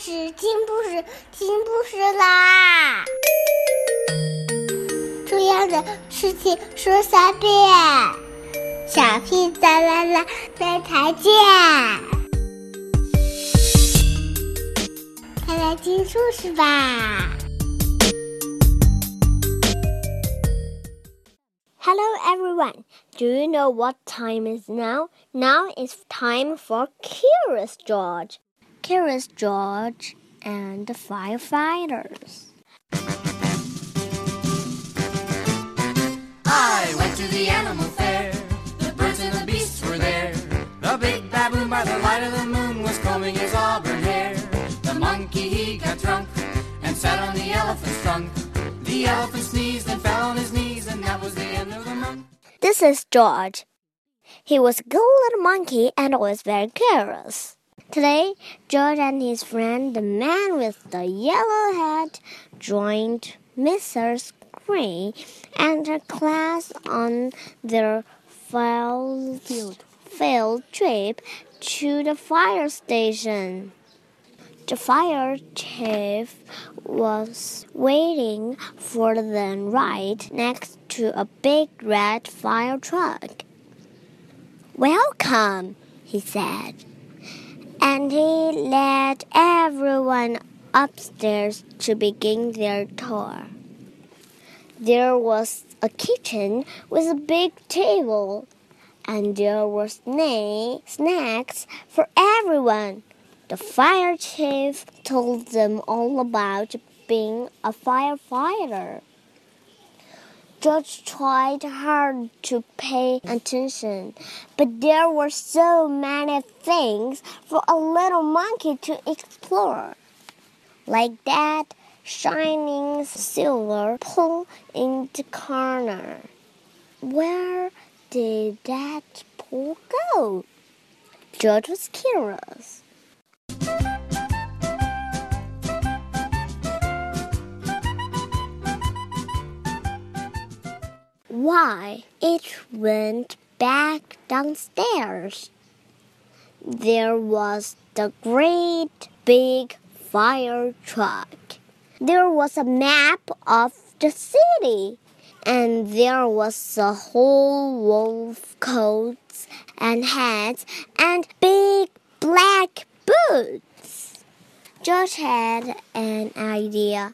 事，听故事，听故事啦！重要的事情说三遍，小屁哒啦啦，明天见！快来听故事吧！Hello everyone. Do you know what time is now? Now it's time for Curious George. Curious George and the firefighters. I went to the animal fair. The birds and the beasts were there. The big baboon by the light of the moon was combing his auburn hair. The monkey he got drunk and sat on the elephant's trunk. The elephant sneezed and fell on his knees, and that was the end of the month. This is George. He was a good little monkey and was very curious. Today, George and his friend, the man with the yellow hat, joined Mrs. Gray and her class on their field, field trip to the fire station. The fire chief was waiting for them right next to a big red fire truck. Welcome, he said and he led everyone upstairs to begin their tour. There was a kitchen with a big table, and there were snacks for everyone. The fire chief told them all about being a firefighter. George tried hard to pay attention, but there were so many things for a little monkey to explore. Like that shining silver pole in the corner. Where did that pole go? George was curious. Why, it went back downstairs. There was the great big fire truck. There was a map of the city. And there was a whole wolf coats and hats and big black boots. George had an idea.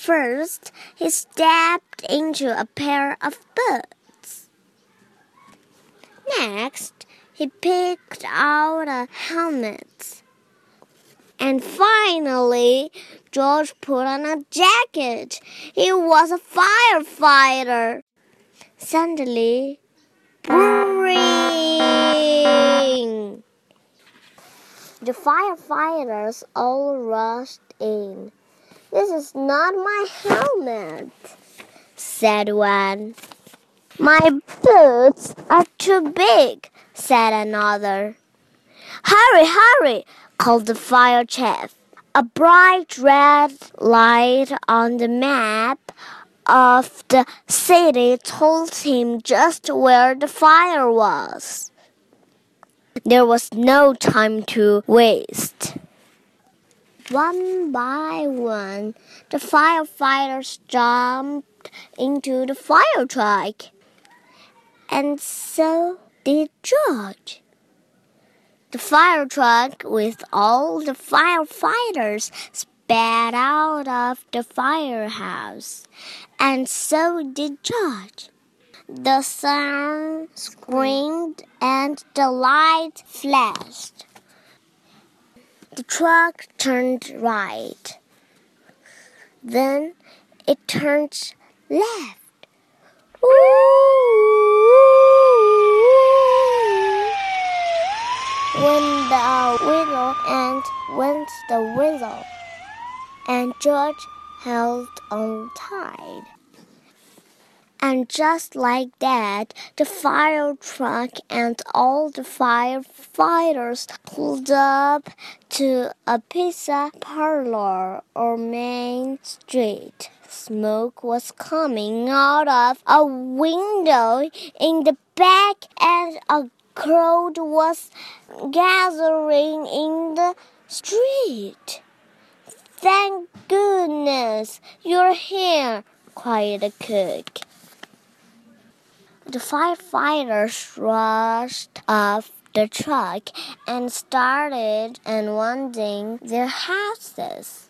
First, he stepped into a pair of boots. Next, he picked out a helmet. And finally, George put on a jacket. He was a firefighter. Suddenly, boring! The firefighters all rushed in. This is not my helmet, said one. My boots are too big, said another. Hurry, hurry, called the fire chief. A bright red light on the map of the city told him just where the fire was. There was no time to waste. One by one, the firefighters jumped into the fire truck. And so did George. The fire truck with all the firefighters sped out of the firehouse. And so did George. The sun screamed and the light flashed. The truck turned right. Then it turned left. When the whistle and went the whistle, and George held on tight. And just like that, the fire truck and all the firefighters pulled up to a pizza parlor or main street. Smoke was coming out of a window in the back, and a crowd was gathering in the street. Thank goodness you're here, cried the cook. The firefighters rushed off the truck and started unwinding their houses.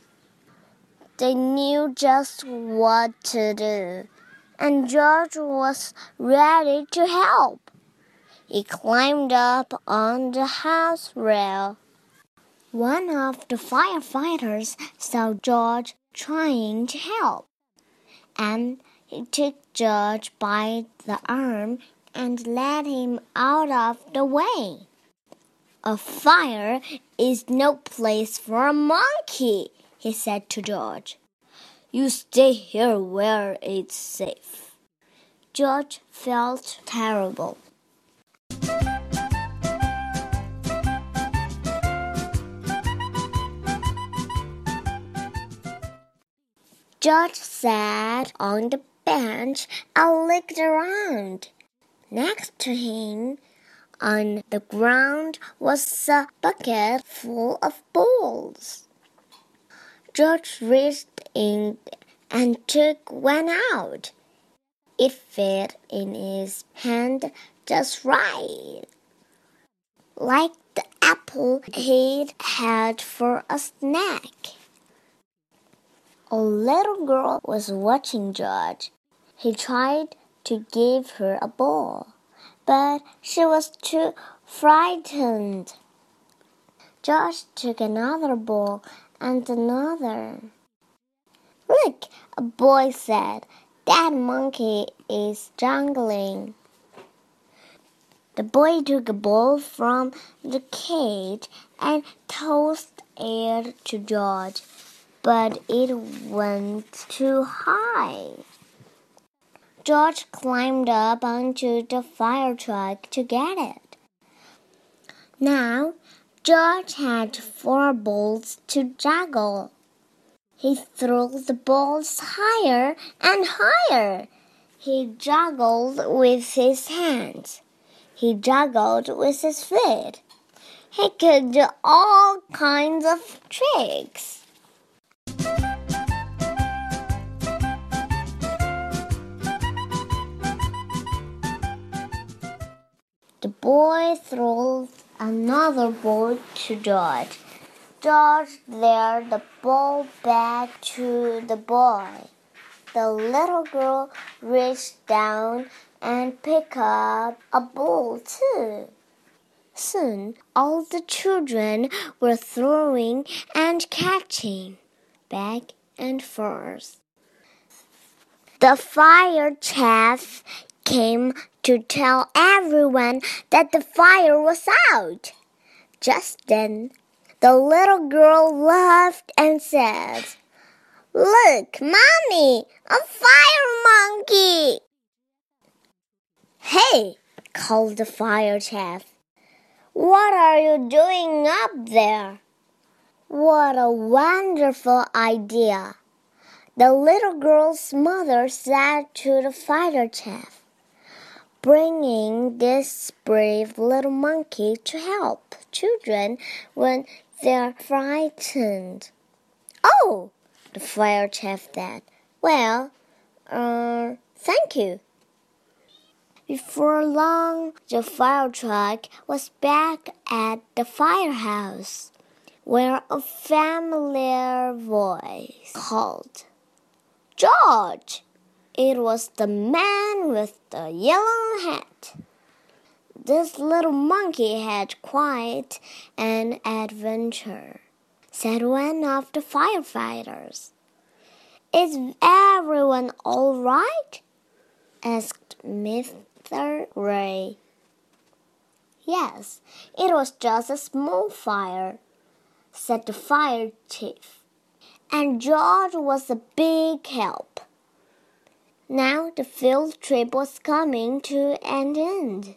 They knew just what to do, and George was ready to help. He climbed up on the house rail. One of the firefighters saw George trying to help, and he took George by the arm and led him out of the way. A fire is no place for a monkey, he said to George. You stay here where it's safe. George felt terrible. George sat on the bench and looked around. Next to him, on the ground, was a bucket full of balls. George reached in and took one out. It fit in his hand just right, like the apple he'd had for a snack. A little girl was watching George. He tried to give her a ball, but she was too frightened. George took another ball and another. Look, a boy said, that monkey is jungling. The boy took a ball from the cage and tossed it to George, but it went too high. George climbed up onto the fire truck to get it. Now, George had four balls to juggle. He threw the balls higher and higher. He juggled with his hands. He juggled with his feet. He could do all kinds of tricks. The boy threw another ball to George. George there the ball back to the boy. The little girl reached down and picked up a ball too. Soon all the children were throwing and catching back and forth. The fire chief came to tell everyone that the fire was out. Just then, the little girl laughed and said, Look, Mommy, a fire monkey! Hey, called the fire chief. What are you doing up there? What a wonderful idea! The little girl's mother said to the fire chief bringing this brave little monkey to help children when they're frightened. Oh, the fire chief said. Well, uh, thank you. Before long, the fire truck was back at the firehouse, where a familiar voice called, George! It was the man with the yellow hat. This little monkey had quite an adventure, said one of the firefighters. Is everyone all right? asked Mr. Gray. Yes, it was just a small fire, said the fire chief. And George was a big help. Now the field trip was coming to an end,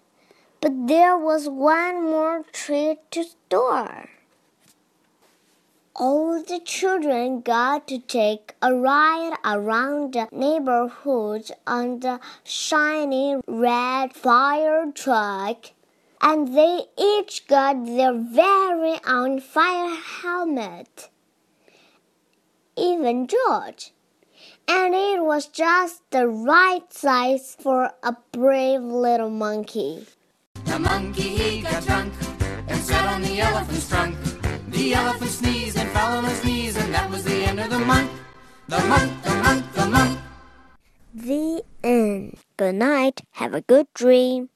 but there was one more treat to store. All the children got to take a ride around the neighborhood on the shiny red fire truck. and they each got their very own fire helmet. Even George. And it was just the right size for a brave little monkey. The monkey he got drunk and sat on the elephant's trunk. The elephant sneezed and fell on his knees, and that was the end of the monk. The monk, the monk, the monk. The end. Good night. Have a good dream.